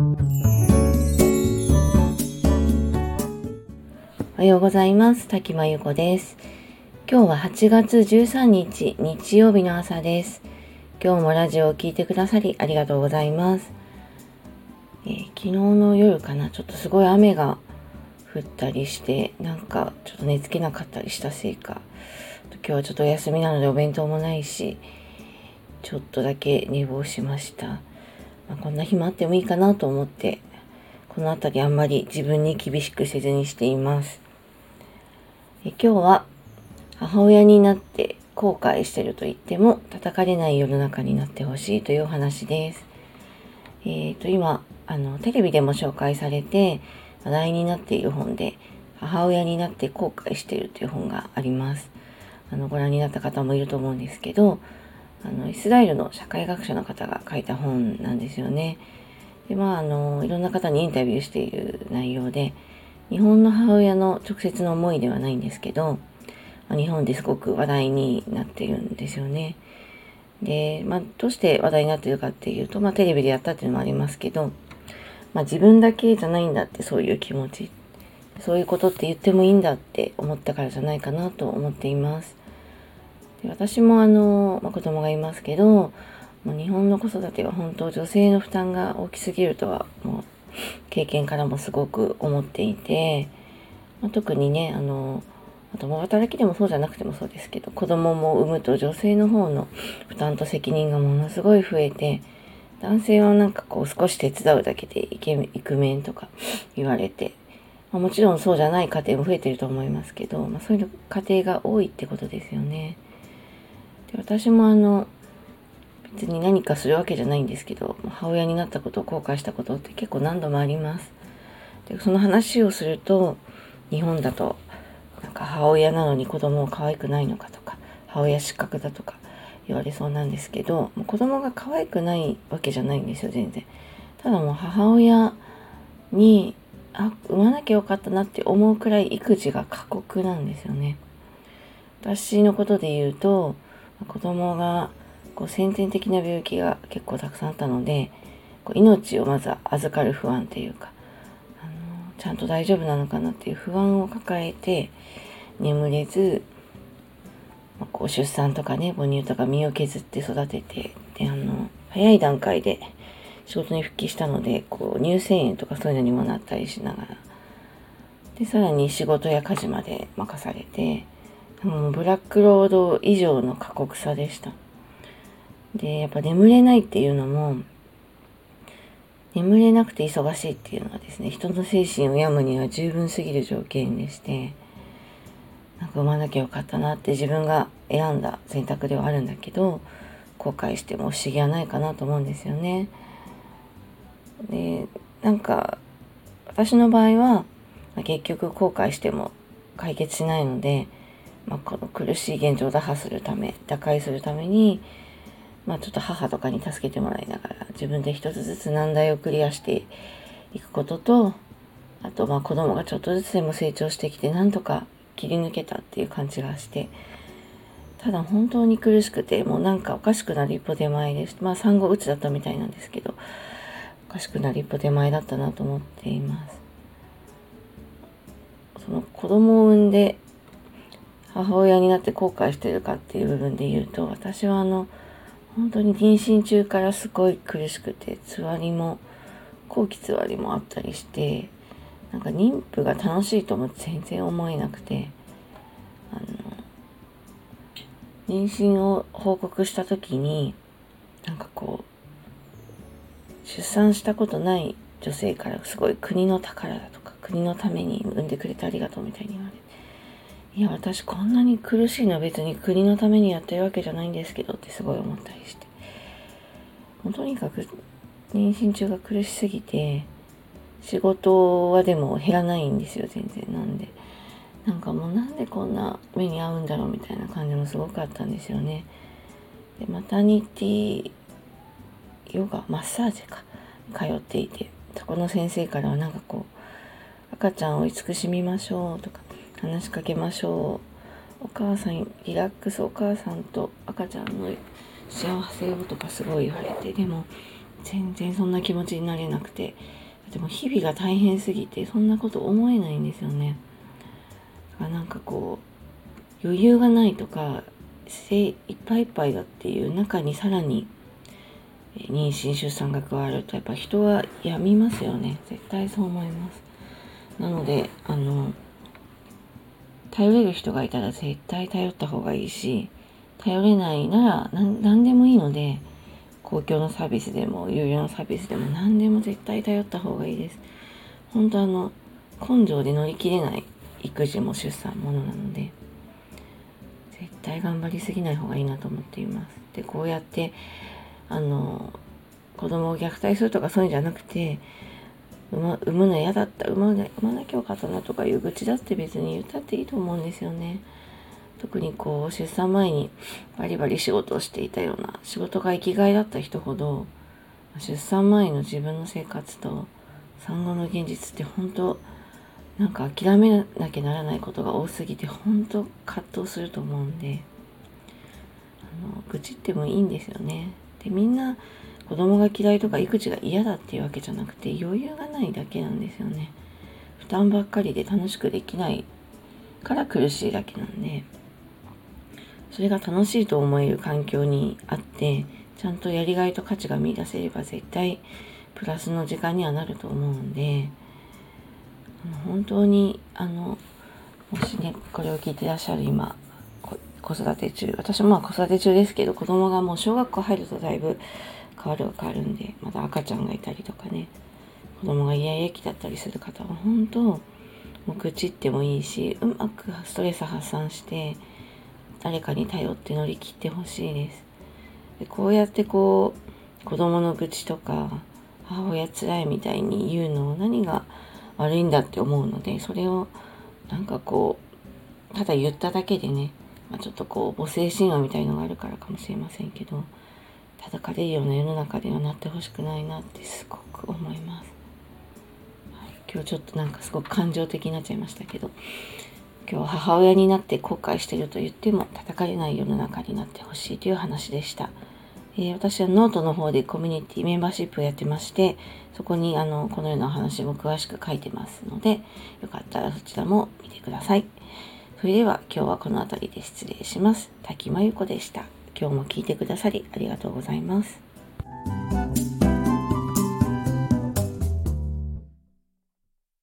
おはようございます。滝真由子です。今日は8月13日日曜日の朝です。今日もラジオを聴いてくださりありがとうございます。えー、昨日の夜かな、ちょっとすごい雨が降ったりして、なんかちょっと寝つけなかったりしたせいか、今日はちょっとお休みなのでお弁当もないし、ちょっとだけ寝坊しました。まあ、こんな日もあってもいいかなと思って、この辺りあんまり自分に厳しくせずにしています。え今日は母親になって後悔してると言っても叩かれない世の中になってほしいというお話です。えっ、ー、と今あのテレビでも紹介されて話題になっている本で母親になって後悔しているという本があります。あのご覧になった方もいると思うんですけどあのイスラエルの社会学者の方が書いた本なんですよね。でまああのいろんな方にインタビューしている内容で日本の母親の直接の思いではないんですけど、ま、日本ですごく話題になってるんですよね。で、まあ、どうして話題になってるかっていうと、まあ、テレビでやったっていうのもありますけど、まあ、自分だけじゃないんだってそういう気持ち、そういうことって言ってもいいんだって思ったからじゃないかなと思っています。で私もあの、まあ、子供がいますけど、もう日本の子育ては本当女性の負担が大きすぎるとはもう経験からもすごく思っていて、まあ、特にねあのあとも働きでもそうじゃなくてもそうですけど子供も産むと女性の方の負担と責任がものすごい増えて男性はなんかこう少し手伝うだけでイケイクメンとか言われて、まあ、もちろんそうじゃない家庭も増えてると思いますけど、まあ、そういう家庭が多いってことですよね。で私もあの別に何かするわけじゃないんですけど母親になったことを後悔したことって結構何度もあります。でその話をすると日本だとなんか母親なのに子供を可愛くないのかとか母親失格だとか言われそうなんですけどもう子供が可愛くないわけじゃないんですよ全然。ただもう母親にあ産まなきゃよかったなって思うくらい育児が過酷なんですよね。私のことで言うと子供がこう先天的な病気が結構たくさんあったのでこう命をまず預かる不安っていうかあのちゃんと大丈夫なのかなっていう不安を抱えて眠れず、まあ、こう出産とかね母乳とか身を削って育ててであの早い段階で仕事に復帰したのでこう乳腺炎とかそういうのにもなったりしながらでさらに仕事や家事まで任されてもうブラックロード以上の過酷さでした。で、やっぱ眠れないっていうのも、眠れなくて忙しいっていうのはですね、人の精神を病むには十分すぎる条件でして、なんか産まなきゃよかったなって自分が選んだ選択ではあるんだけど、後悔しても不思議はないかなと思うんですよね。で、なんか、私の場合は、結局後悔しても解決しないので、まあ、この苦しい現状を打破するため、打開するために、まあちょっと母とかに助けてもらいながら自分で一つずつ難題をクリアしていくことと、あとまあ子供がちょっとずつでも成長してきてなんとか切り抜けたっていう感じがして、ただ本当に苦しくて、もうなんかおかしくなる一歩手前です。まあ産後うつだったみたいなんですけど、おかしくなる一歩手前だったなと思っています。その子供を産んで母親になって後悔してるかっていう部分で言うと、私はあの、本当に妊娠中からすごい苦しくて、つわりも、後期つわりもあったりして、なんか妊婦が楽しいとも全然思えなくて、あの、妊娠を報告した時に、なんかこう、出産したことない女性からすごい国の宝だとか、国のために産んでくれてありがとうみたいに言われて、いや、私こんなに苦しいのは別に国のためにやってるわけじゃないんですけどってすごい思ったりして。もうとにかく妊娠中が苦しすぎて、仕事はでも減らないんですよ、全然。なんで。なんかもうなんでこんな目に遭うんだろうみたいな感じもすごくあったんですよね。で、マタニティヨガ、マッサージか、通っていて、そこの先生からはなんかこう、赤ちゃんを慈しみましょうとか、話しかけましょう。お母さんリラックスお母さんと赤ちゃんの幸せをとかすごい言われてでも全然そんな気持ちになれなくてでも日々が大変すぎてそんなこと思えないんですよね。だからなんかこう余裕がないとか精いっぱいいっぱいだっていう中にさらに妊娠出産が加わるとやっぱ人は病みますよね。絶対そう思います。なのであの頼れる人がいたら絶対頼った方がいいし頼れないなら何でもいいので公共のサービスでも有料のサービスでも何でも絶対頼った方がいいです。本当あの根性で乗り切れない育児も出産ものなので絶対頑張りすぎない方がいいなと思っています。でこうやってあの子供を虐待するとかそういうんじゃなくて産ま産むの嫌だった産まな産まなきゃよかったなとかいう愚痴だって別に言ったっていいと思うんですよね特にこう出産前にバリバリ仕事をしていたような仕事が生きがいだった人ほど出産前の自分の生活と産後の現実って本当なんか諦めなきゃならないことが多すぎて本当葛藤すると思うんであの愚痴ってもいいんですよね。でみんな子供が嫌いとか育児が嫌だっていうわけじゃなくて余裕がないだけなんですよね。負担ばっかりで楽しくできないから苦しいだけなんで。それが楽しいと思える環境にあってちゃんとやりがいと価値が見出せれば絶対プラスの時間にはなると思うんで本当にあのもしねこれを聞いてらっしゃる今子育て中私もまあ子育て中ですけど子供がもう小学校入るとだいぶ変わるは変わるんでまだ赤ちゃんがいたりとかね子供がイヤイヤ期だったりする方は本当もう愚痴ってもいいしうまくストレス発散して誰かに頼って乗り切ってほしいです。でこうやってこう子供の愚痴とか母親つらいみたいに言うのを何が悪いんだって思うのでそれをなんかこうただ言っただけでね、まあ、ちょっとこう母性神話みたいのがあるからかもしれませんけど叩かれるような世の中ではなってほしくないなってすごく思います。はい、今日ちょっとなんかすごく感情的になっちゃいましたけど今日母親になって後悔してると言っても叩かれない世の中になってほしいという話でした。えー、私はノートの方でコミュニティメンバーシップをやってまして、そこにあのこのような話も詳しく書いてますので、よかったらそちらも見てください。それでは今日はこの辺りで失礼します。滝真由子でした。今日も聞いてくださりありがとうございます。